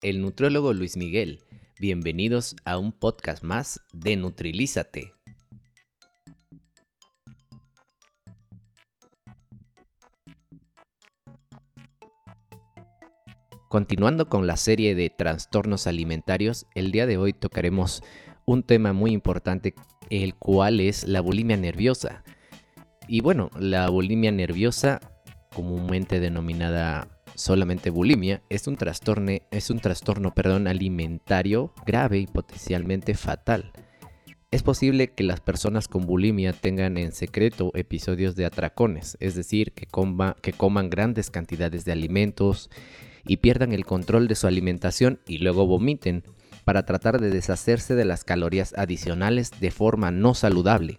el nutriólogo Luis Miguel. Bienvenidos a un podcast más de Nutrilízate. Continuando con la serie de trastornos alimentarios, el día de hoy tocaremos un tema muy importante, el cual es la bulimia nerviosa. Y bueno, la bulimia nerviosa, comúnmente denominada solamente bulimia, es un trastorno, es un trastorno perdón, alimentario grave y potencialmente fatal. Es posible que las personas con bulimia tengan en secreto episodios de atracones, es decir, que, que coman grandes cantidades de alimentos y pierdan el control de su alimentación y luego vomiten para tratar de deshacerse de las calorías adicionales de forma no saludable.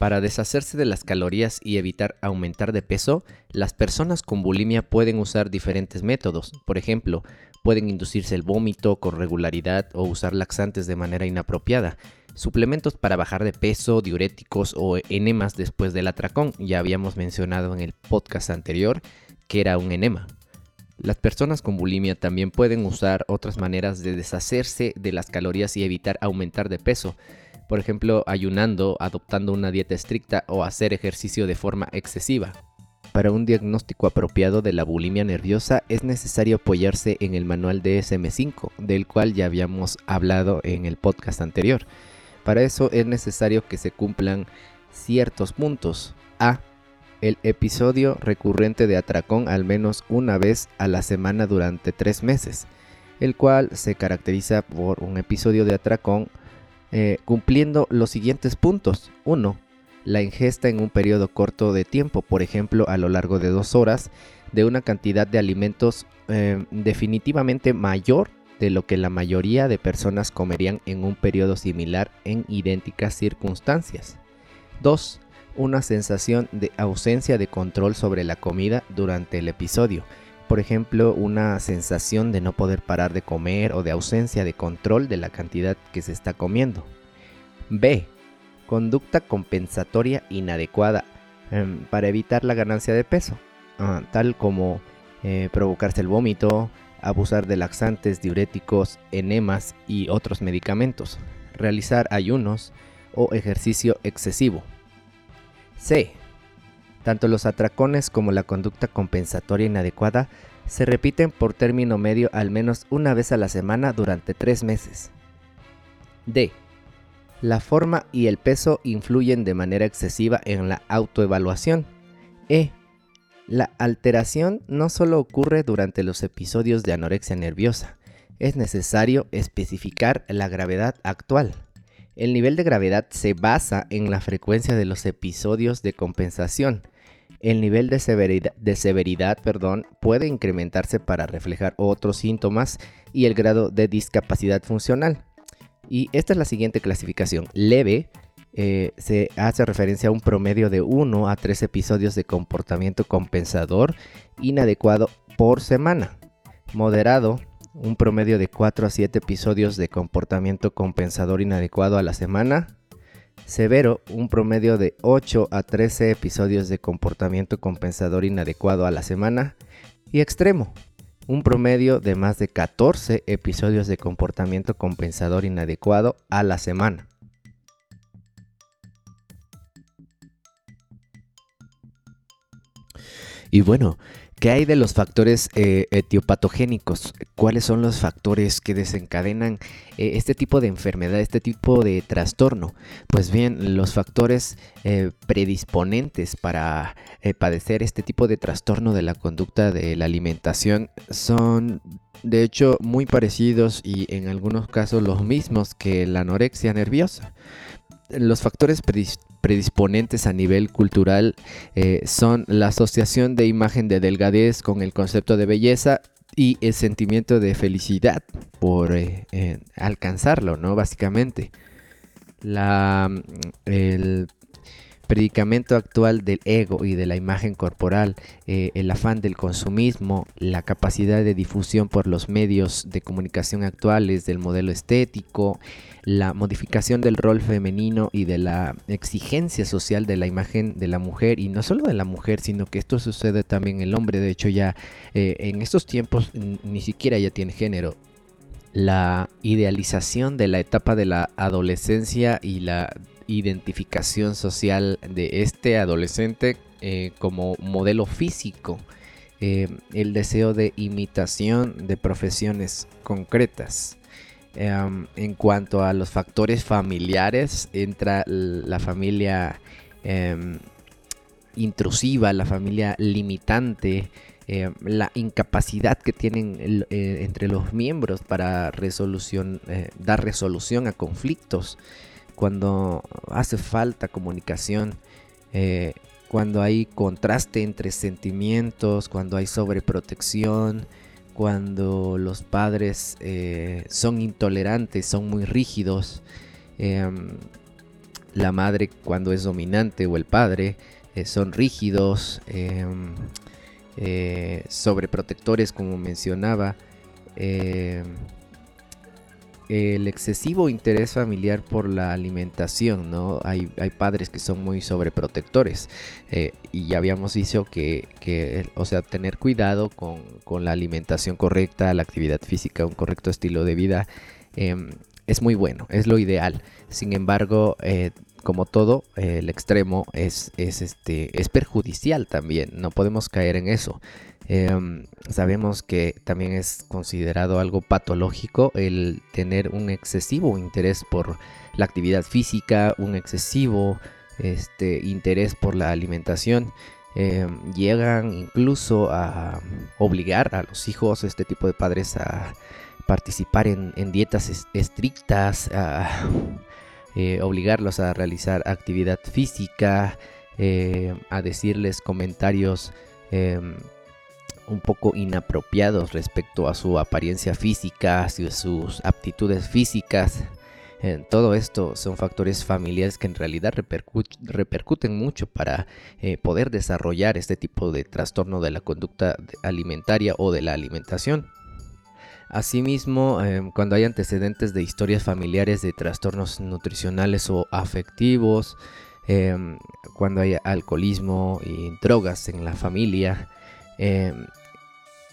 Para deshacerse de las calorías y evitar aumentar de peso, las personas con bulimia pueden usar diferentes métodos. Por ejemplo, pueden inducirse el vómito con regularidad o usar laxantes de manera inapropiada. Suplementos para bajar de peso, diuréticos o enemas después del atracón. Ya habíamos mencionado en el podcast anterior que era un enema. Las personas con bulimia también pueden usar otras maneras de deshacerse de las calorías y evitar aumentar de peso. Por ejemplo, ayunando, adoptando una dieta estricta o hacer ejercicio de forma excesiva. Para un diagnóstico apropiado de la bulimia nerviosa es necesario apoyarse en el manual DSM5, del cual ya habíamos hablado en el podcast anterior. Para eso es necesario que se cumplan ciertos puntos. A el episodio recurrente de atracón al menos una vez a la semana durante tres meses, el cual se caracteriza por un episodio de atracón eh, cumpliendo los siguientes puntos. 1. La ingesta en un periodo corto de tiempo, por ejemplo a lo largo de dos horas, de una cantidad de alimentos eh, definitivamente mayor de lo que la mayoría de personas comerían en un periodo similar en idénticas circunstancias. 2 una sensación de ausencia de control sobre la comida durante el episodio. Por ejemplo, una sensación de no poder parar de comer o de ausencia de control de la cantidad que se está comiendo. B. Conducta compensatoria inadecuada em, para evitar la ganancia de peso, ah, tal como eh, provocarse el vómito, abusar de laxantes, diuréticos, enemas y otros medicamentos, realizar ayunos o ejercicio excesivo. C. Tanto los atracones como la conducta compensatoria inadecuada se repiten por término medio al menos una vez a la semana durante tres meses. D. La forma y el peso influyen de manera excesiva en la autoevaluación. E. La alteración no solo ocurre durante los episodios de anorexia nerviosa, es necesario especificar la gravedad actual. El nivel de gravedad se basa en la frecuencia de los episodios de compensación. El nivel de severidad, perdón, puede incrementarse para reflejar otros síntomas y el grado de discapacidad funcional. Y esta es la siguiente clasificación. Leve eh, se hace referencia a un promedio de 1 a 3 episodios de comportamiento compensador inadecuado por semana. Moderado un promedio de 4 a 7 episodios de comportamiento compensador inadecuado a la semana. Severo, un promedio de 8 a 13 episodios de comportamiento compensador inadecuado a la semana. Y extremo, un promedio de más de 14 episodios de comportamiento compensador inadecuado a la semana. Y bueno, ¿Qué hay de los factores eh, etiopatogénicos? ¿Cuáles son los factores que desencadenan eh, este tipo de enfermedad, este tipo de trastorno? Pues bien, los factores eh, predisponentes para padecer este tipo de trastorno de la conducta de la alimentación son de hecho muy parecidos y en algunos casos los mismos que la anorexia nerviosa. Los factores predisponentes predisponentes a nivel cultural eh, son la asociación de imagen de delgadez con el concepto de belleza y el sentimiento de felicidad por eh, alcanzarlo, ¿no? Básicamente. La, el predicamento actual del ego y de la imagen corporal, eh, el afán del consumismo, la capacidad de difusión por los medios de comunicación actuales del modelo estético, la modificación del rol femenino y de la exigencia social de la imagen de la mujer, y no solo de la mujer, sino que esto sucede también en el hombre, de hecho ya eh, en estos tiempos ni siquiera ya tiene género, la idealización de la etapa de la adolescencia y la identificación social de este adolescente eh, como modelo físico, eh, el deseo de imitación de profesiones concretas. Em, en cuanto a los factores familiares, entra la familia em, intrusiva, la familia limitante, em, la incapacidad que tienen eh, entre los miembros para resolución, dar resolución a conflictos cuando hace falta comunicación, eh, cuando hay contraste entre sentimientos, cuando hay sobreprotección, cuando los padres eh, son intolerantes, son muy rígidos, em, la madre cuando es dominante o el padre eh, son rígidos, em, sobreprotectores como mencionaba, em, el excesivo interés familiar por la alimentación, ¿no? Hay, hay padres que son muy sobreprotectores eh, y ya habíamos dicho que, o sea, tener cuidado con, la alimentación correcta, la actividad física, un correcto estilo de vida, em, es muy bueno, es lo ideal. Sin embargo, eh, como todo, el extremo es, es, este, es perjudicial también, no podemos caer en eso. Em, sabemos que también es considerado algo patológico el tener un excesivo interés por la actividad física, un excesivo este, interés por la alimentación. Em, llegan incluso a obligar a los hijos, este tipo de padres, a participar en, dietas estrictas, a eh, obligarlos a realizar actividad física, eh, a decirles comentarios em, un poco inapropiados respecto a su apariencia física, sus aptitudes físicas. Eh, todo esto son factores familiares que en realidad repercuten mucho para eh, poder desarrollar este tipo de trastorno de la conducta alimentaria o de la alimentación. Asimismo, em, cuando hay antecedentes de historias familiares de trastornos nutricionales o afectivos, em, cuando hay alcoholismo y drogas en la familia, em,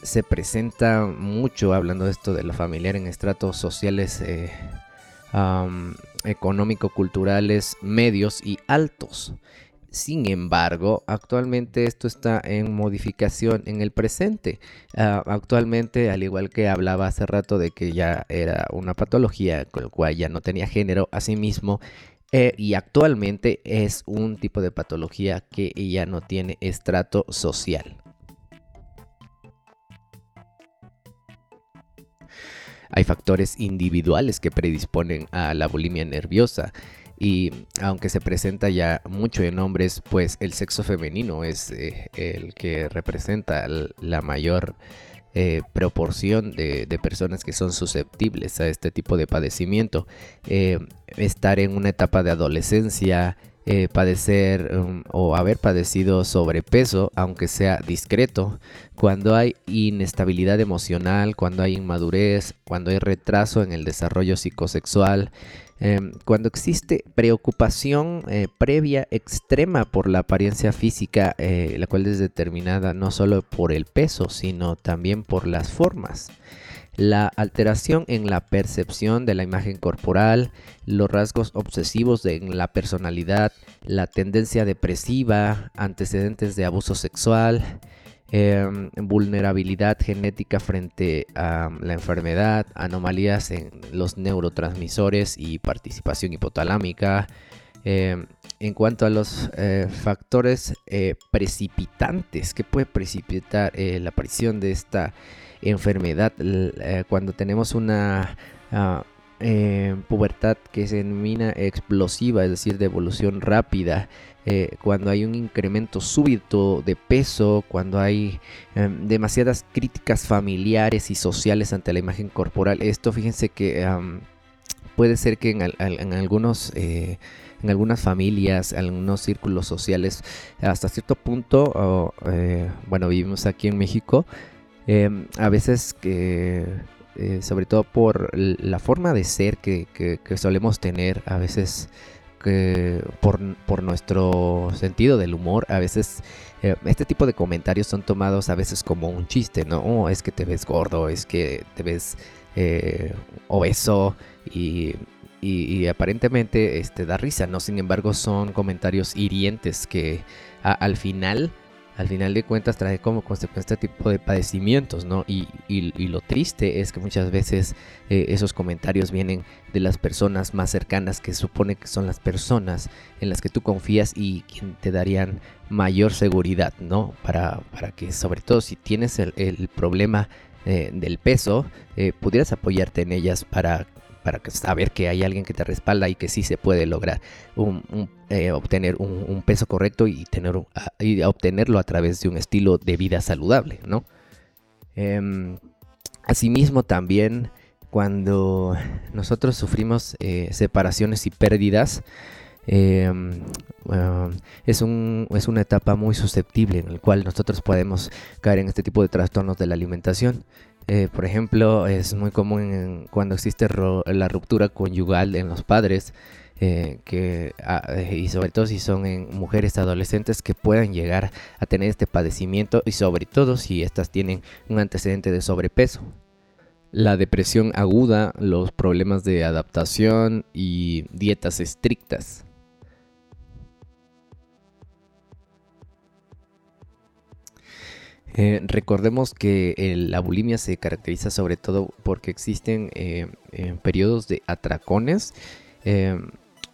se presenta mucho, hablando de esto de lo familiar, en estratos sociales eh, económico-culturales medios y altos. Sin embargo, actualmente esto está en modificación en el presente. Ah, actualmente, al igual que hablaba hace rato de que ya era una patología con la cual ya no tenía género, asimismo, eh, y actualmente es un tipo de patología que ya no tiene estrato social. Hay factores individuales que predisponen a la bulimia nerviosa y aunque se presenta ya mucho en hombres, pues el sexo femenino es eh, el que representa la mayor eh, proporción de, personas que son susceptibles a este tipo de padecimiento. Eh, estar en una etapa de adolescencia, padecer um, o haber padecido sobrepeso, aunque sea discreto, cuando hay inestabilidad emocional, cuando hay inmadurez, cuando hay retraso en el desarrollo psicosexual, em, cuando existe preocupación eh, previa extrema por la apariencia física, eh, la cual es determinada no solo por el peso, sino también por las formas. La alteración en la percepción de la imagen corporal, los rasgos obsesivos de la personalidad, la tendencia depresiva, antecedentes de abuso sexual, em, vulnerabilidad genética frente a la enfermedad, anomalías en los neurotransmisores y participación hipotalámica. Em, en cuanto a los eh, factores eh, precipitantes que puede precipitar eh, la aparición de esta enfermedad, cuando tenemos una ah, eh, pubertad que se denomina explosiva, es decir, de evolución rápida, eh, cuando hay un incremento súbito de peso, cuando hay em, demasiadas críticas familiares y sociales ante la imagen corporal. Esto fíjense que puede ser que en, algunos... en algunas familias, en algunos círculos sociales, hasta cierto punto, bueno, vivimos aquí en México, Em, a veces que, eh, sobre todo por la forma de ser que, solemos tener, a veces que por, nuestro sentido del humor, a veces eh, este tipo de comentarios son tomados a veces como un chiste, ¿no? Oh, es que te ves gordo, es que te ves obeso y y, aparentemente este, da risa, ¿no? Sin embargo, son comentarios hirientes que al final, al final de cuentas, trae como consecuencia este tipo de padecimientos, ¿no? Y, lo triste es que muchas veces eh, esos comentarios vienen de las personas más cercanas, que supone que son las personas en las que tú confías y quien te darían mayor seguridad, ¿no? Para, para que, sobre todo, si tienes el, problema eh, del peso, eh, pudieras apoyarte en ellas para para saber que hay alguien que te respalda y que sí se puede lograr eh, obtener un, peso correcto y, tener, y obtenerlo a través de un estilo de vida saludable, ¿no? Em, asimismo también cuando nosotros sufrimos eh, separaciones y pérdidas, em, es, un, es una etapa muy susceptible en la cual nosotros podemos caer en este tipo de trastornos de la alimentación. Eh, por ejemplo, es muy común cuando existe la ruptura conyugal en los padres, eh, que, ah, y sobre todo si son en mujeres adolescentes que puedan llegar a tener este padecimiento y sobre todo si estas tienen un antecedente de sobrepeso. La depresión aguda, los problemas de adaptación y dietas estrictas. Eh, recordemos que la bulimia se caracteriza sobre todo porque existen eh, eh, periodos de atracones.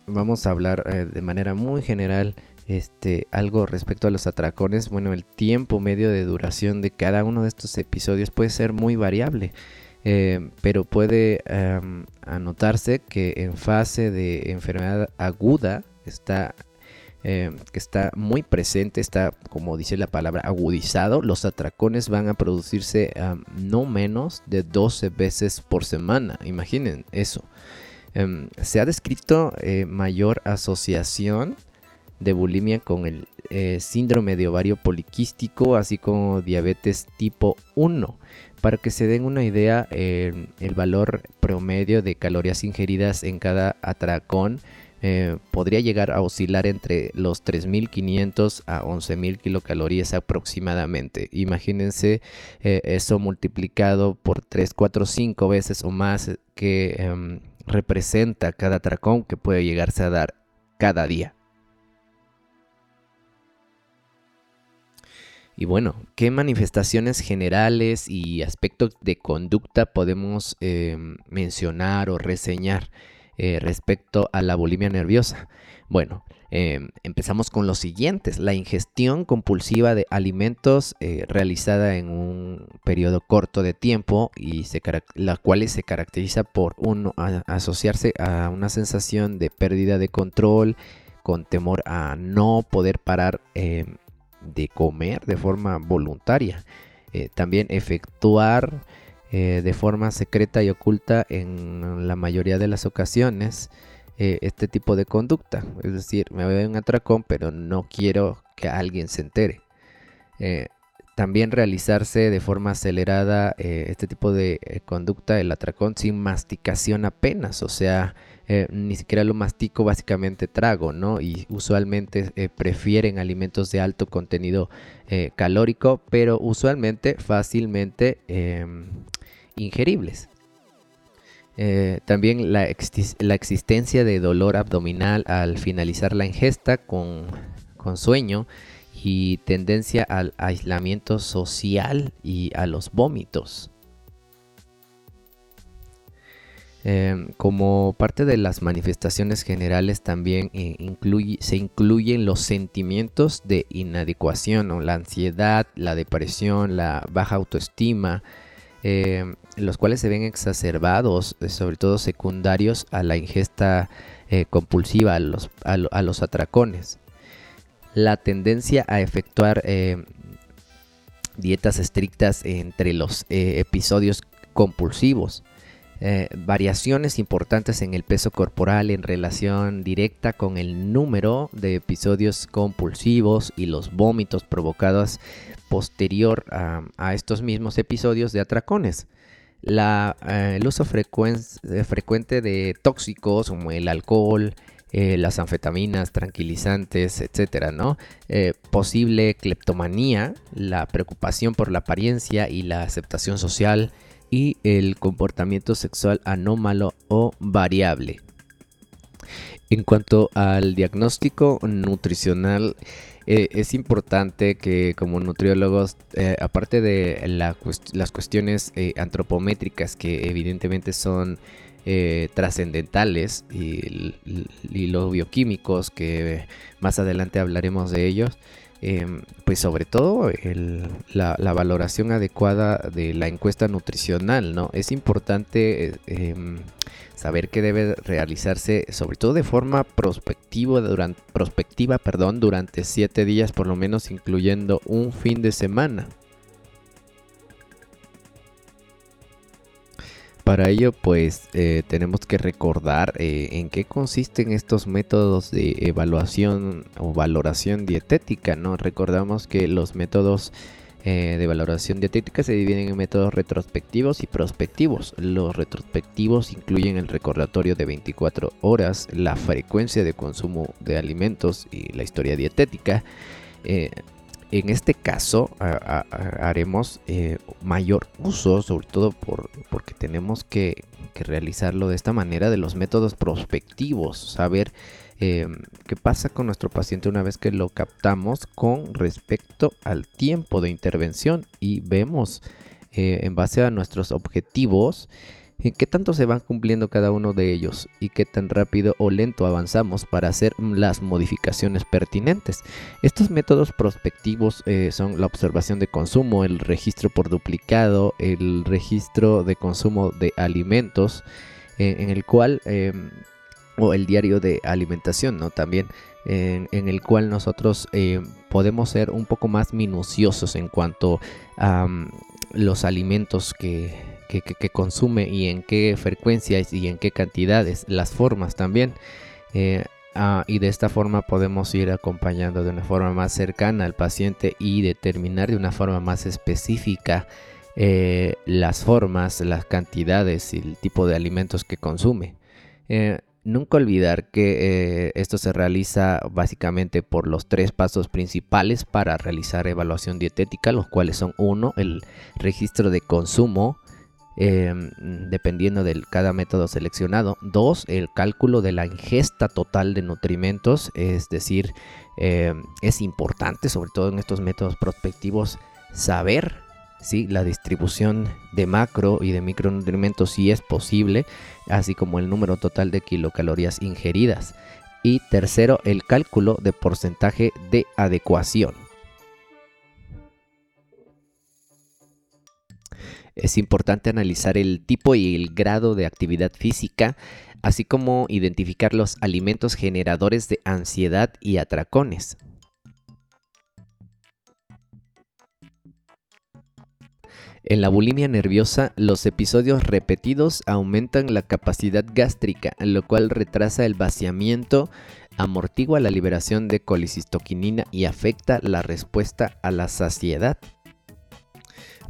vamos a hablar de manera muy general este, algo respecto a los atracones. Bueno, el tiempo medio de duración de cada uno de estos episodios puede ser muy variable. pero puede anotarse que en fase de enfermedad aguda está eh, que está muy presente, está, como dice la palabra, agudizado. Los atracones van a producirse no menos de 12 veces por semana. Imaginen eso. Em, se ha descrito eh, mayor asociación de bulimia con el eh, síndrome de ovario poliquístico, así como diabetes tipo 1. Para que se den una idea, el valor promedio de calorías ingeridas en cada atracón eh, podría llegar a oscilar entre los 3.500 a 11.000 kilocalorías aproximadamente. Imagínense eh, eso multiplicado por 3, 4, 5 veces o más que em, representa cada tracón que puede llegarse a dar cada día. Y bueno, ¿qué manifestaciones generales y aspectos de conducta podemos em, mencionar o reseñar? Eh, respecto a la bulimia nerviosa? Bueno, em, empezamos con los siguientes. La ingestión compulsiva de alimentos eh, realizada en un periodo corto de tiempo y la cual se caracteriza por asociarse a una sensación de pérdida de control, con temor a no poder parar em, de comer de forma voluntaria. Eh, también efectuar eh, de forma secreta y oculta en la mayoría de las ocasiones eh, este tipo de conducta. Es decir, me voy a un atracón, pero no quiero que alguien se entere. Eh, también realizarse de forma acelerada este tipo de conducta, el atracón sin masticación apenas, o sea, ni siquiera lo mastico, básicamente trago, ¿no? Y usualmente prefieren alimentos de alto contenido calórico, pero usualmente fácilmente em, ingeribles. Eh, también la, existencia de dolor abdominal al finalizar la ingesta con, sueño y tendencia al aislamiento social y a los vómitos. Em, como parte de las manifestaciones generales también eh, se incluyen los sentimientos de inadecuación, la ansiedad, la depresión, la baja autoestima, eh, los cuales se ven exacerbados, eh, sobre todo secundarios a la ingesta eh, compulsiva, a los, a, los, atracones. La tendencia a efectuar dietas estrictas entre los episodios compulsivos. variaciones importantes en el peso corporal en relación directa con el número de episodios compulsivos y los vómitos provocados posterior a, estos mismos episodios de atracones. Eh, el uso eh, frecuente de tóxicos como el alcohol, eh, las anfetaminas, tranquilizantes, etcétera, ¿no? posible cleptomanía, la preocupación por la apariencia y la aceptación social y el comportamiento sexual anómalo o variable. En cuanto al diagnóstico nutricional, eh, es importante que como nutriólogos, eh, aparte de las cuestiones eh, antropométricas que evidentemente son trascendentales y, los bioquímicos que más adelante hablaremos de ellos, Em, pues sobre todo la, valoración adecuada de la encuesta nutricional, ¿no? Es importante em, saber que debe realizarse sobre todo de forma prospectiva durante, prospectiva, durante siete días por lo menos, incluyendo un fin de semana. Para ello, pues eh, tenemos que recordar eh, en qué consisten estos métodos de evaluación o valoración dietética, ¿no? Recordamos que los métodos eh, de valoración dietética se dividen en métodos retrospectivos y prospectivos. Los retrospectivos incluyen el recordatorio de 24 horas, la frecuencia de consumo de alimentos y la historia dietética. En este caso haremos eh, mayor uso, sobre todo por, porque tenemos que, realizarlo de esta manera, de los métodos prospectivos, saber eh, qué pasa con nuestro paciente una vez que lo captamos con respecto al tiempo de intervención y vemos eh, en base a nuestros objetivos qué tanto se van cumpliendo cada uno de ellos y qué tan rápido o lento avanzamos para hacer las modificaciones pertinentes. Estos métodos prospectivos eh, son la observación de consumo, el registro por duplicado, el registro de consumo de alimentos, eh, en el cual, em, o el diario de alimentación, ¿no? También en, el cual nosotros eh, podemos ser un poco más minuciosos en cuanto a mm, los alimentos que que, consume y en qué frecuencias y en qué cantidades, las formas también. Eh, ah, y de esta forma podemos ir acompañando de una forma más cercana al paciente y determinar de una forma más específica eh, las formas, las cantidades y el tipo de alimentos que consume. Eh, nunca olvidar que esto se realiza básicamente por los tres pasos principales para realizar evaluación dietética, los cuales son uno, el registro de consumo, Em, dependiendo de cada método seleccionado. Dos, el cálculo de la ingesta total de nutrimentos, es decir, em, es importante, sobre todo en estos métodos prospectivos, saber si la distribución de macro y de micronutrimentos si es posible, así como el número total de kilocalorías ingeridas. Y tercero, el cálculo de porcentaje de adecuación. Es importante analizar el tipo y el grado de actividad física, así como identificar los alimentos generadores de ansiedad y atracones. En la bulimia nerviosa, los episodios repetidos aumentan la capacidad gástrica, lo cual retrasa el vaciamiento, amortigua la liberación de colicistoquinina y afecta la respuesta a la saciedad.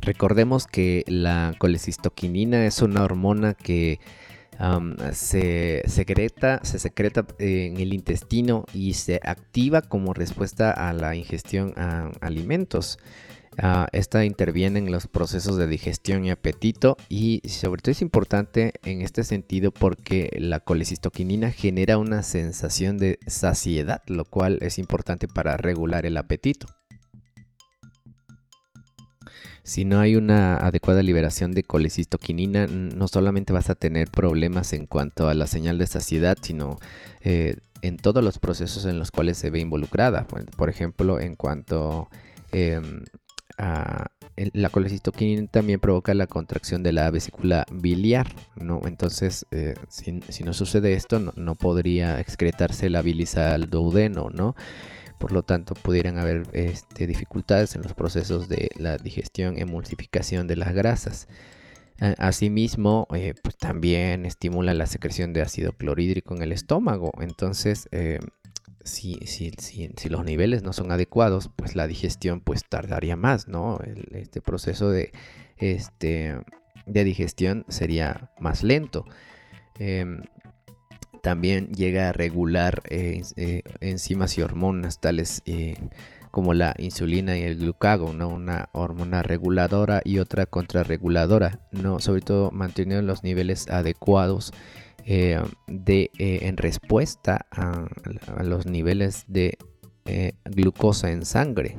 Recordemos que la colecistoquinina es una hormona que se, secreta, se secreta en el intestino y se activa como respuesta a la ingestión a alimentos. Ah, esta interviene en los procesos de digestión y apetito y sobre todo es importante en este sentido porque la colecistoquinina genera una sensación de saciedad, lo cual es importante para regular el apetito. Si no hay una adecuada liberación de colecistoquinina, no solamente vas a tener problemas en cuanto a la señal de saciedad, sino eh, en todos los procesos en los cuales se ve involucrada. Por ejemplo, en cuanto em, a la colecistoquinina también provoca la contracción de la vesícula biliar, ¿no? Entonces, eh, si, no sucede esto, no, no, podría excretarse la bilis al duodeno, ¿no? Por lo tanto pudieran haber este, dificultades en los procesos de la digestión, emulsificación de las grasas. Asimismo, eh, pues también estimula la secreción de ácido clorhídrico en el estómago. Entonces, eh, si, los niveles no son adecuados, pues la digestión pues tardaría más, ¿no? este proceso de, este, de digestión sería más lento. Em, también llega a regular eh, eh, enzimas y hormonas tales, eh, como la insulina y el glucagón, una hormona reguladora y otra contrarreguladora, ¿no? sobre todo manteniendo los niveles adecuados de, en respuesta a, los niveles de glucosa en sangre.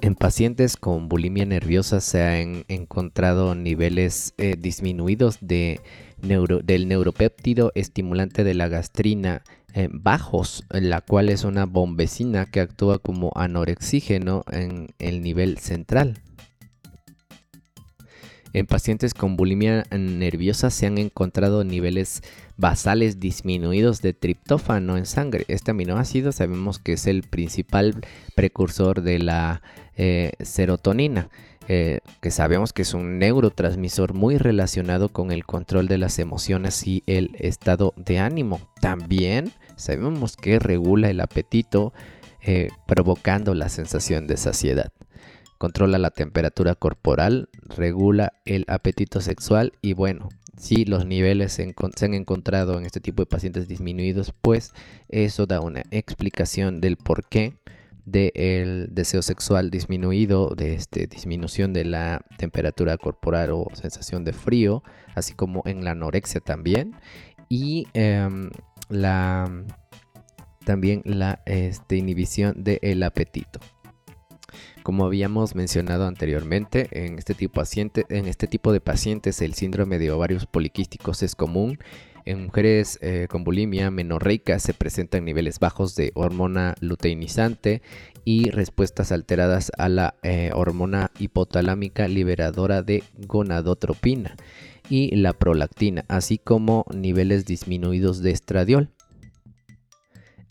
En pacientes con bulimia nerviosa se han encontrado niveles disminuidos de del neuropéptido estimulante de la gastrina bajos, la cual es una bombecina que actúa como anorexígeno en el nivel central. En pacientes con bulimia nerviosa se han encontrado niveles basales disminuidos de triptófano en sangre. Este aminoácido sabemos que es el principal precursor de la eh, serotonina, eh, que sabemos que es un neurotransmisor muy relacionado con el control de las emociones y el estado de ánimo. También sabemos que regula el apetito, eh, provocando la sensación de saciedad controla la temperatura corporal, regula el apetito sexual y bueno, si los niveles se, han encontrado en este tipo de pacientes disminuidos, pues eso da una explicación del porqué del deseo sexual disminuido, de este, disminución de la temperatura corporal o sensación de frío, así como en la anorexia también, y em, la, también la este, inhibición del apetito. Como habíamos mencionado anteriormente, en este, tipo en este tipo de pacientes el síndrome de ovarios poliquísticos es común. En mujeres eh, con bulimia menorreica se presentan niveles bajos de hormona luteinizante y respuestas alteradas a la eh, hormona hipotalámica liberadora de gonadotropina y la prolactina, así como niveles disminuidos de estradiol.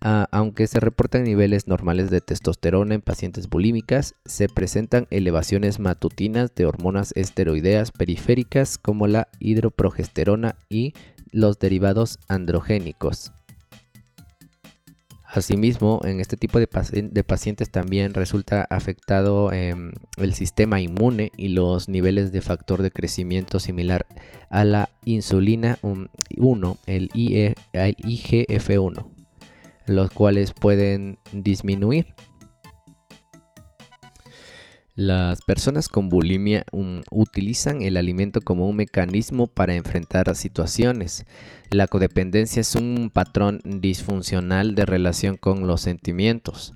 Ah, aunque se reportan niveles normales de testosterona en pacientes bulímicas, se presentan elevaciones matutinas de hormonas esteroideas periféricas como la hidroprogesterona y los derivados androgénicos. Asimismo, en este tipo de, pacientes también resulta afectado em, el sistema inmune y los niveles de factor de crecimiento similar a la insulina 1, el IGF-1 los cuales pueden disminuir. Las personas con bulimia um, utilizan el alimento como un mecanismo para enfrentar situaciones. La codependencia es un patrón disfuncional de relación con los sentimientos.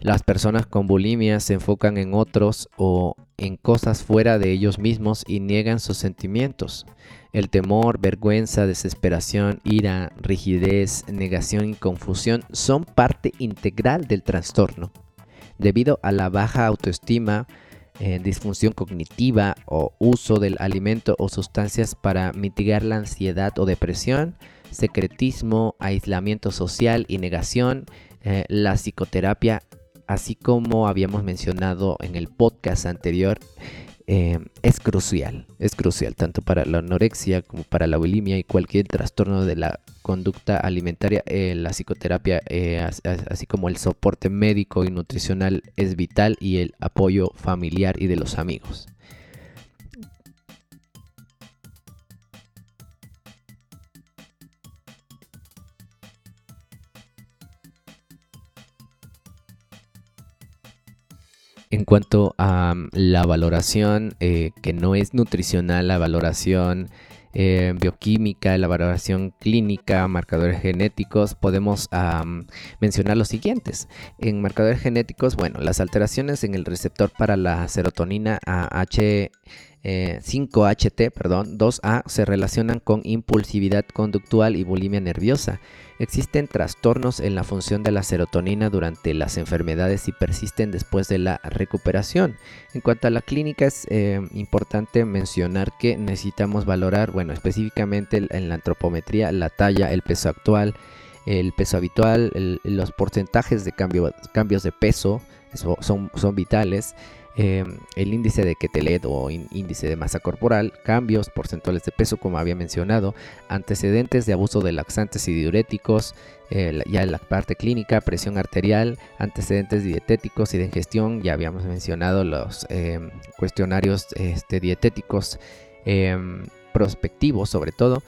Las personas con bulimia se enfocan en otros o en cosas fuera de ellos mismos y niegan sus sentimientos. El temor, vergüenza, desesperación, ira, rigidez, negación y confusión son parte integral del trastorno. Debido a la baja autoestima, eh, disfunción cognitiva o uso del alimento o sustancias para mitigar la ansiedad o depresión, secretismo, aislamiento social y negación, eh, la psicoterapia así como habíamos mencionado en el podcast anterior, eh, es crucial, es crucial tanto para la anorexia como para la bulimia y cualquier trastorno de la conducta alimentaria. Eh, la psicoterapia, eh, así como el soporte médico y nutricional es vital y el apoyo familiar y de los amigos. En cuanto a mm, la valoración eh, que no es nutricional, la valoración eh, bioquímica, la valoración clínica, marcadores genéticos, podemos mencionar los siguientes. En marcadores genéticos, bueno, las alteraciones en el receptor para la serotonina H 5HT, eh, perdón, 2A se relacionan con impulsividad conductual y bulimia nerviosa. Existen trastornos en la función de la serotonina durante las enfermedades y persisten después de la recuperación. En cuanto a la clínica es eh, importante mencionar que necesitamos valorar, bueno, específicamente en la antropometría, la talla, el peso actual, el peso habitual, los porcentajes de cambios de peso, son vitales. Em, el índice de Quetelet o índice de masa corporal, cambios porcentuales de peso como había mencionado, antecedentes de abuso de laxantes y diuréticos, eh, ya en la parte clínica, presión arterial, antecedentes dietéticos y de ingestión, ya habíamos mencionado los em, cuestionarios este, dietéticos em, prospectivos sobre todo,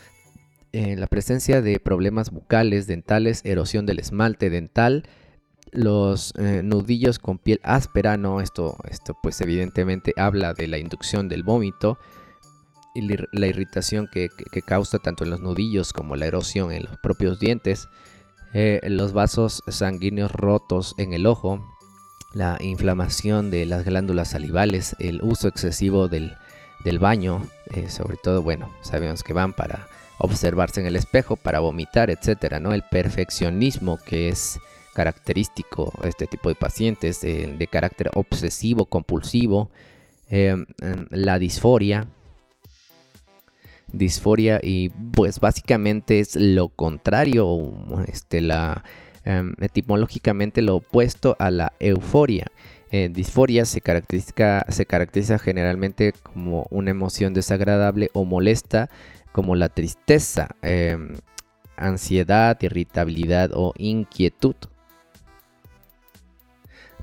la presencia de problemas bucales, dentales, erosión del esmalte dental, Los eh, nudillos con piel áspera, no, esto, esto pues evidentemente habla de la inducción del vómito y la irritación que, causa tanto en los nudillos como la erosión en los propios dientes, eh, los vasos sanguíneos rotos en el ojo, la inflamación de las glándulas salivales, el uso excesivo del, baño, eh, sobre todo, bueno, sabemos que van para observarse en el espejo, para vomitar, etcétera, ¿no? El perfeccionismo que es característico de este tipo de pacientes, de carácter obsesivo, compulsivo, eh, la disforia, disforia y pues básicamente es lo contrario, este, la, em, etimológicamente lo opuesto a la euforia. Eh, disforia se caracteriza, se caracteriza generalmente como una emoción desagradable o molesta, como la tristeza, em, ansiedad, irritabilidad o inquietud.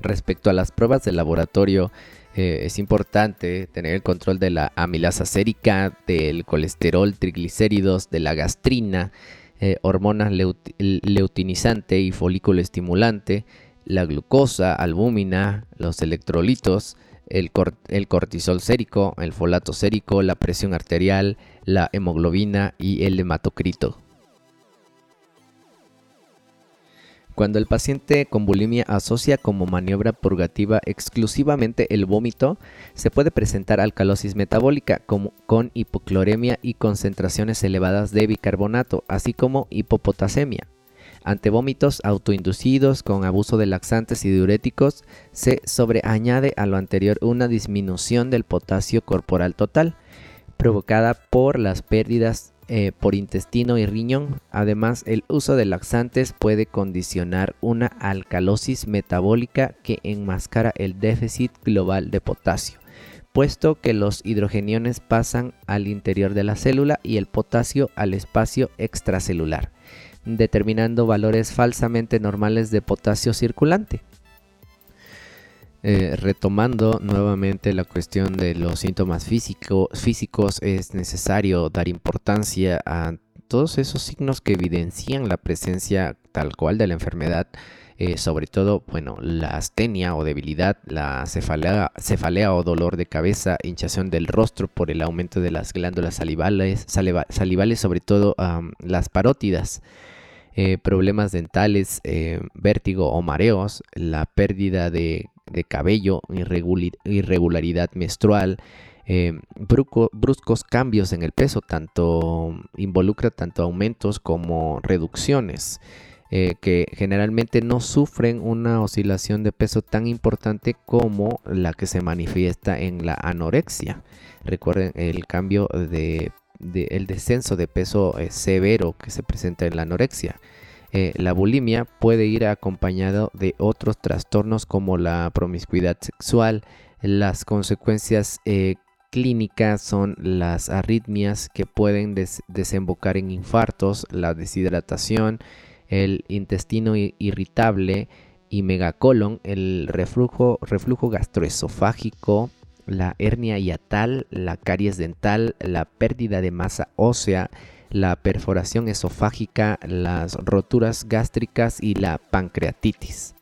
Respecto a las pruebas de laboratorio, eh, es importante tener el control de la amilasa sérica, del colesterol, triglicéridos, de la gastrina, eh, hormonas leutinizante y folículo estimulante, la glucosa, albúmina, los electrolitos, el, el, cortisol sérico, el folato sérico, la presión arterial, la hemoglobina y el hematocrito. Cuando el paciente con bulimia asocia como maniobra purgativa exclusivamente el vómito, se puede presentar alcalosis metabólica con hipocloremia y concentraciones elevadas de bicarbonato, así como hipopotasemia. Ante vómitos autoinducidos con abuso de laxantes y diuréticos, se sobreañade a lo anterior una disminución del potasio corporal total, provocada por las pérdidas eh, por intestino y riñón. Además, el uso de laxantes puede condicionar una alcalosis metabólica que enmascara el déficit global de potasio, puesto que los hidrogeniones pasan al interior de la célula y el potasio al espacio extracelular, determinando valores falsamente normales de potasio circulante. Eh, retomando nuevamente la cuestión de los síntomas físicos, es necesario dar importancia a todos esos signos que evidencian la presencia tal cual de la enfermedad, eh, sobre todo, bueno, la astenia o debilidad, la cefalea, cefalea, o dolor de cabeza, hinchación del rostro por el aumento de las glándulas salivales, salivales sobre todo las parótidas. Eh, problemas dentales, vértigo o mareos, la pérdida de de cabello, irregularidad menstrual, eh, bruscos cambios en el peso, tanto involucra tanto aumentos como reducciones. Eh, que generalmente no sufren una oscilación de peso tan importante como la que se manifiesta en la anorexia. Recuerden el cambio de, el descenso de peso eh, severo que se presenta en la anorexia. Eh, la bulimia puede ir acompañado de otros trastornos como la promiscuidad sexual. Las consecuencias eh, clínicas son las arritmias que pueden desembocar en infartos, la deshidratación, el intestino irritable y megacolon, el reflujo, reflujo gastroesofágico, la hernia hiatal, la caries dental, la pérdida de masa ósea, la perforación esofágica, las roturas gástricas y la pancreatitis.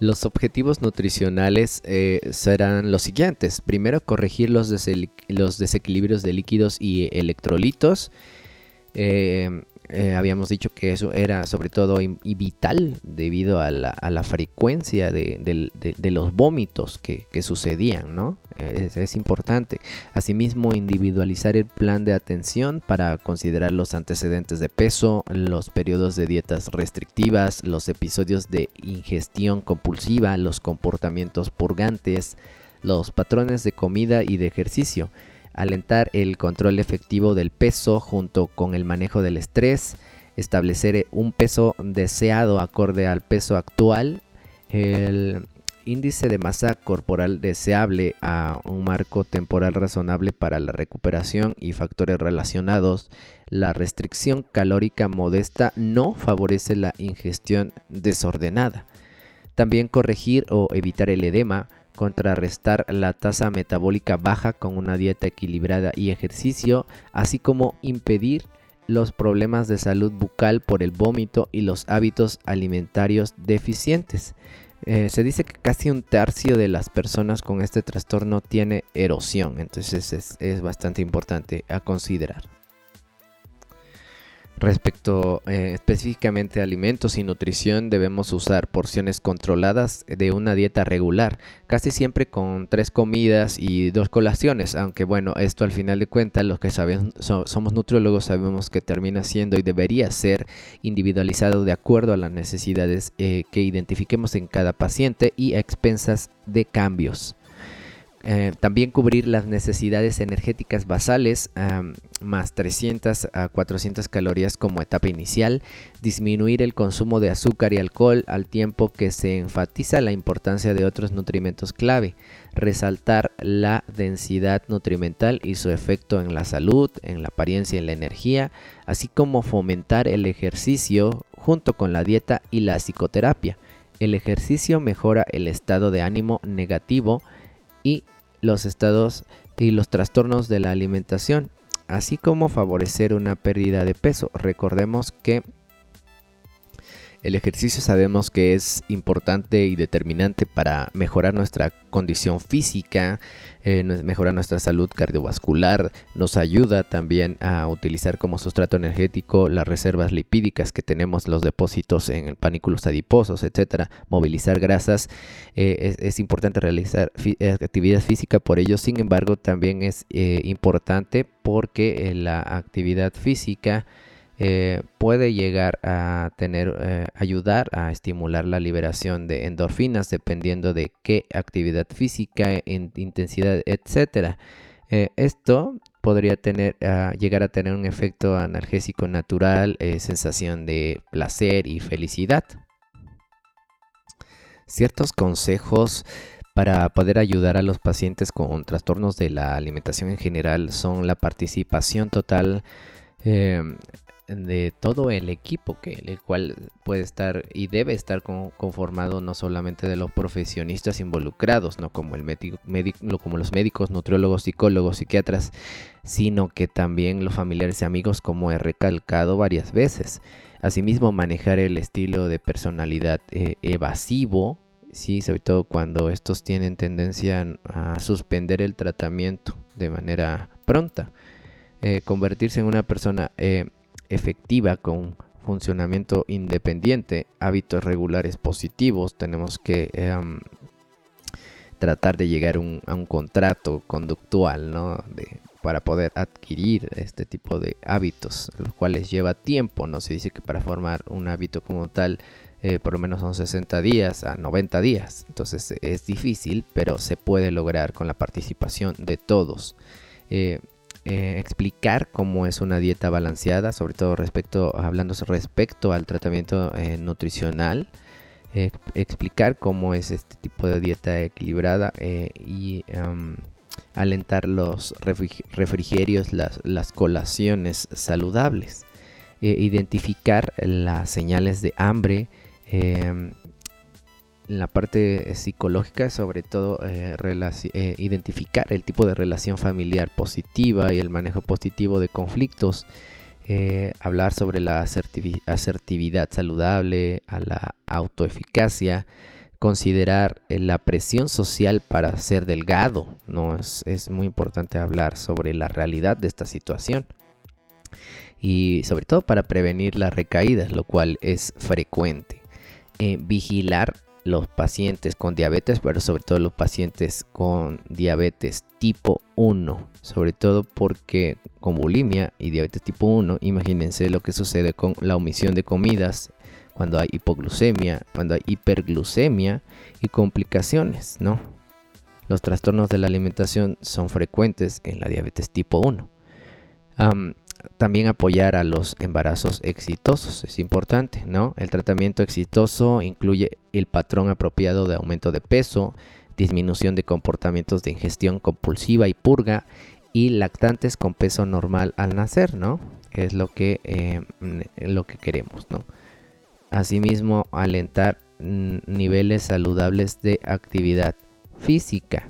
Los objetivos nutricionales eh, serán los siguientes. Primero, corregir los, desequilibrios de líquidos y electrolitos. Eh, eh, habíamos dicho que eso era sobre todo vital debido a la, frecuencia de, los vómitos que, sucedían, ¿no? Es, importante. Asimismo, individualizar el plan de atención para considerar los antecedentes de peso, los periodos de dietas restrictivas, los episodios de ingestión compulsiva, los comportamientos purgantes, los patrones de comida y de ejercicio alentar el control efectivo del peso junto con el manejo del estrés, establecer un peso deseado acorde al peso actual, el índice de masa corporal deseable a un marco temporal razonable para la recuperación y factores relacionados, la restricción calórica modesta no favorece la ingestión desordenada. También corregir o evitar el edema, contrarrestar la tasa metabólica baja con una dieta equilibrada y ejercicio, así como impedir los problemas de salud bucal por el vómito y los hábitos alimentarios deficientes. Eh, se dice que casi un tercio de las personas con este trastorno tiene erosión, entonces es bastante importante a considerar. Respecto eh, específicamente a alimentos y nutrición, debemos usar porciones controladas de una dieta regular, casi siempre con tres comidas y dos colaciones, aunque bueno, esto al final de cuentas los que sabemos, somos nutriólogos sabemos que termina siendo y debería ser individualizado de acuerdo a las necesidades eh, que identifiquemos en cada paciente y a expensas de cambios. Eh, también cubrir las necesidades energéticas basales más 300 a 400 calorías como etapa inicial, disminuir el consumo de azúcar y alcohol al tiempo que se enfatiza la importancia de otros nutrimentos clave, resaltar la densidad nutrimental y su efecto en la salud, en la apariencia y en la energía, así como fomentar el ejercicio junto con la dieta y la psicoterapia. El ejercicio mejora el estado de ánimo negativo, y los estados y los trastornos de la alimentación, así como favorecer una pérdida de peso. Recordemos que el ejercicio sabemos que es importante y determinante para mejorar nuestra condición física, eh, mejorar nuestra salud cardiovascular, nos ayuda también a utilizar como sustrato energético las reservas lipídicas que tenemos, los depósitos en panículos adiposos, etcétera, movilizar grasas. Eh, es, importante realizar eh, actividad física por ello, sin embargo, también es importante porque la actividad física eh, puede llegar a tener, eh, ayudar a estimular la liberación de endorfinas dependiendo de qué actividad física, intensidad, etcétera. Eh, esto podría tener, ah, llegar a tener un efecto analgésico natural, sensación de placer y felicidad. Ciertos consejos para poder ayudar a los pacientes con trastornos de la alimentación en general son la participación total de todo el equipo que el cual puede estar y debe estar conformado no solamente de los profesionistas involucrados, no como el médico, como los médicos, nutriólogos, psicólogos, psiquiatras, sino que también los familiares y amigos, como he recalcado varias veces. Asimismo, manejar el estilo de personalidad eh, evasivo, sí, sobre todo cuando estos tienen tendencia a suspender el tratamiento de manera pronta. Eh, convertirse en una persona eh, efectiva con funcionamiento independiente, hábitos regulares positivos, tenemos que em, tratar de llegar a un contrato conductual, ¿no? para poder adquirir este tipo de hábitos, los cuales lleva tiempo, no se dice que para formar un hábito como tal, eh, por lo menos son 60 días a 90 días, entonces es difícil, pero se puede lograr con la participación de todos. Eh, eh, explicar cómo es una dieta balanceada, sobre todo respecto, hablando respecto al tratamiento eh, nutricional, explicar cómo es este tipo de dieta equilibrada eh, y alentar los refrigerios, las, las colaciones saludables, identificar las señales de hambre, em, la parte psicológica, sobre todo eh, eh, identificar el tipo de relación familiar positiva y el manejo positivo de conflictos, eh, hablar sobre la asertividad saludable, a la autoeficacia, considerar la presión social para ser delgado, ¿no? Es, es muy importante hablar sobre la realidad de esta situación y sobre todo para prevenir las recaídas, lo cual es frecuente. vigilar los pacientes con diabetes, pero sobre todo los pacientes con diabetes tipo 1, sobre todo porque con bulimia y diabetes tipo 1, imagínense lo que sucede con la omisión de comidas, cuando hay hipoglucemia, cuando hay hiperglucemia y complicaciones, ¿no? Los trastornos de la alimentación son frecuentes en la diabetes tipo 1 también apoyar a los embarazos exitosos, es importante, ¿no? El tratamiento exitoso incluye el patrón apropiado de aumento de peso, disminución de comportamientos de ingestión compulsiva y purga y lactantes con peso normal al nacer, ¿no? Es lo que, eh, lo que queremos, ¿no? Asimismo, alentar niveles saludables de actividad física.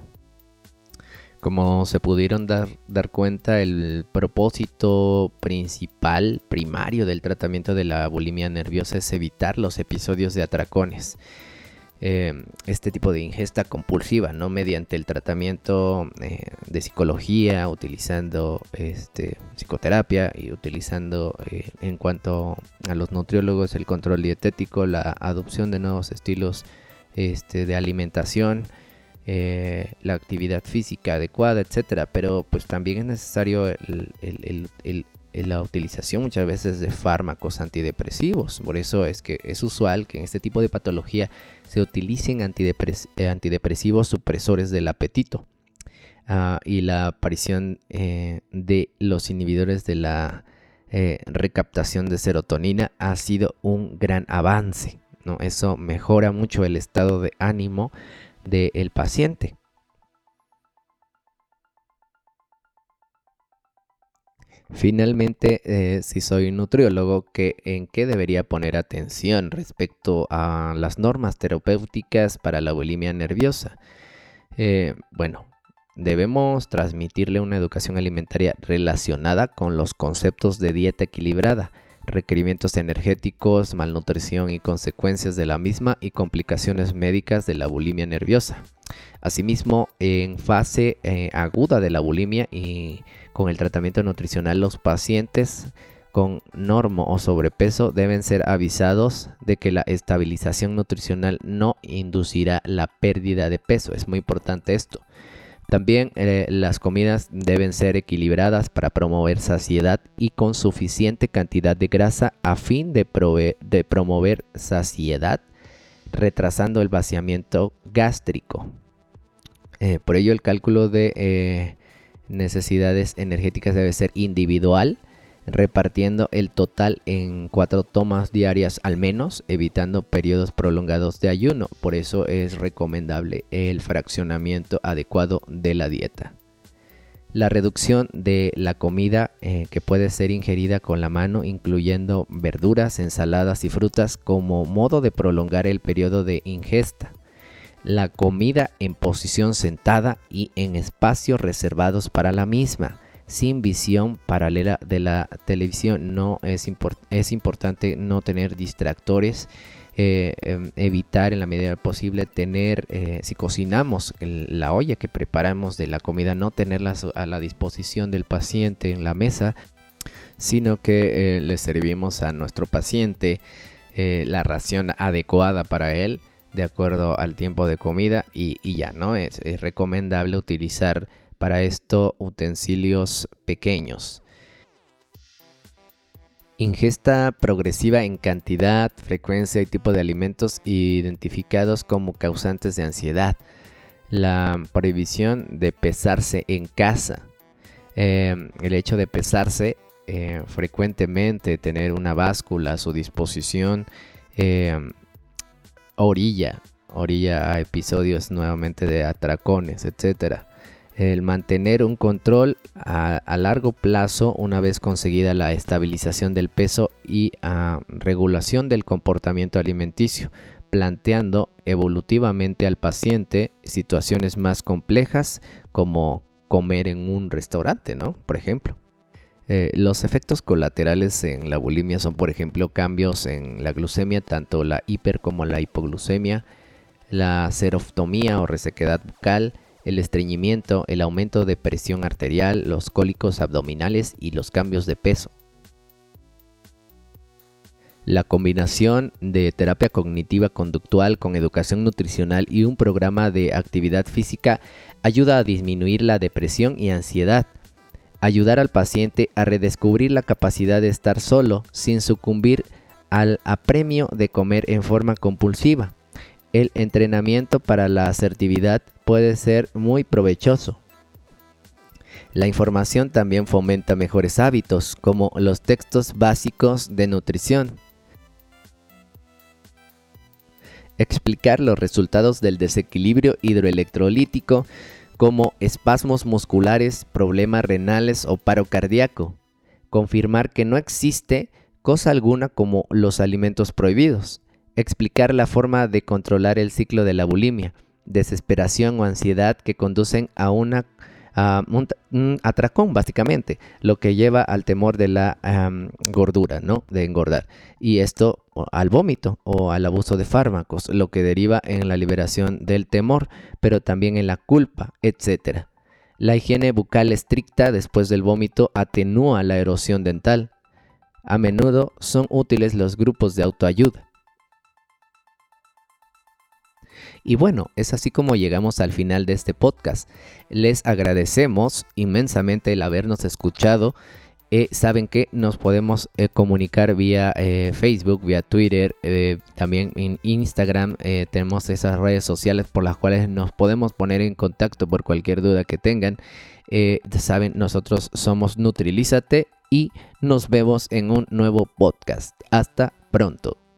Como se pudieron dar, dar cuenta, el propósito principal, primario del tratamiento de la bulimia nerviosa es evitar los episodios de atracones. Eh, este tipo de ingesta compulsiva, ¿no? Mediante el tratamiento eh, de psicología, utilizando este, psicoterapia y utilizando eh, en cuanto a los nutriólogos el control dietético, la adopción de nuevos estilos este, de alimentación, eh, la actividad física adecuada, etcétera. Pero pues también es necesario la utilización muchas veces de fármacos antidepresivos. Por eso es que es usual que en este tipo de patología se utilicen eh, antidepresivos supresores del apetito. Ah, y la aparición eh, de los inhibidores de la recaptación de serotonina ha sido un gran avance. ¿no? Eso mejora mucho el estado de ánimo del paciente. Finalmente, eh, si soy nutriólogo, ¿en qué debería poner atención respecto a las normas terapéuticas para la bulimia nerviosa? Eh, bueno, debemos transmitirle una educación alimentaria relacionada con los conceptos de dieta equilibrada, requerimientos energéticos, malnutrición y consecuencias de la misma y complicaciones médicas de la bulimia nerviosa. Asimismo, en fase eh, aguda de la bulimia y con el tratamiento nutricional, los pacientes con normo o sobrepeso deben ser avisados de que la estabilización nutricional no inducirá la pérdida de peso. Es muy importante esto. También eh, las comidas deben ser equilibradas para promover saciedad y con suficiente cantidad de grasa a fin de, promover saciedad, retrasando el vaciamiento gástrico. Eh, por ello el cálculo de eh, necesidades energéticas debe ser individual repartiendo el total en cuatro tomas diarias al menos, evitando periodos prolongados de ayuno. Por eso es recomendable el fraccionamiento adecuado de la dieta. La reducción de la comida eh, que puede ser ingerida con la mano, incluyendo verduras, ensaladas y frutas, como modo de prolongar el periodo de ingesta. La comida en posición sentada y en espacios reservados para la misma sin visión paralela de la televisión. No es, es importante no tener distractores. Eh, em, evitar en la medida posible tener, eh, si cocinamos la olla que preparamos de la comida, no tenerla a la disposición del paciente en la mesa, sino que eh, le servimos a nuestro paciente la ración adecuada para él de acuerdo al tiempo de comida y, ya, ¿no? Es, es recomendable utilizar para esto utensilios pequeños. Ingesta progresiva en cantidad, frecuencia y tipo de alimentos identificados como causantes de ansiedad. La prohibición de pesarse en casa. Em, el hecho de pesarse eh, frecuentemente, tener una báscula a su disposición, em, orilla, orilla a episodios nuevamente de atracones, etcétera el mantener un control a, largo plazo una vez conseguida la estabilización del peso y a regulación del comportamiento alimenticio, planteando evolutivamente al paciente situaciones más complejas como comer en un restaurante, ¿no? Por ejemplo. Eh, los efectos colaterales en la bulimia son, por ejemplo, cambios en la glucemia, tanto la hiper como la hipoglucemia, la seroftomía o resequedad bucal, el estreñimiento, el aumento de presión arterial, los cólicos abdominales y los cambios de peso. La combinación de terapia cognitiva conductual con educación nutricional y un programa de actividad física ayuda a disminuir la depresión y ansiedad, ayudar al paciente a redescubrir la capacidad de estar solo sin sucumbir al apremio de comer en forma compulsiva. El entrenamiento para la asertividad puede ser muy provechoso. La información también fomenta mejores hábitos, como los textos básicos de nutrición. Explicar los resultados del desequilibrio hidroelectrolítico como espasmos musculares, problemas renales o paro cardíaco. Confirmar que no existe cosa alguna como los alimentos prohibidos. Explicar la forma de controlar el ciclo de la bulimia desesperación o ansiedad que conducen a, un, atracón básicamente, lo que lleva al temor de la gordura, ¿no? De engordar. Y esto al vómito o al abuso de fármacos, lo que deriva en la liberación del temor, pero también en la culpa, etc. La higiene bucal estricta después del vómito atenúa la erosión dental. A menudo son útiles los grupos de autoayuda Y bueno, es así como llegamos al final de este podcast. Les agradecemos inmensamente el habernos escuchado. Eh, saben que nos podemos eh, comunicar vía eh, Facebook, vía Twitter, también en Instagram. tenemos esas redes sociales por las cuales nos podemos poner en contacto por cualquier duda que tengan. saben, nosotros somos Nutrilízate y nos vemos en un nuevo podcast. Hasta pronto.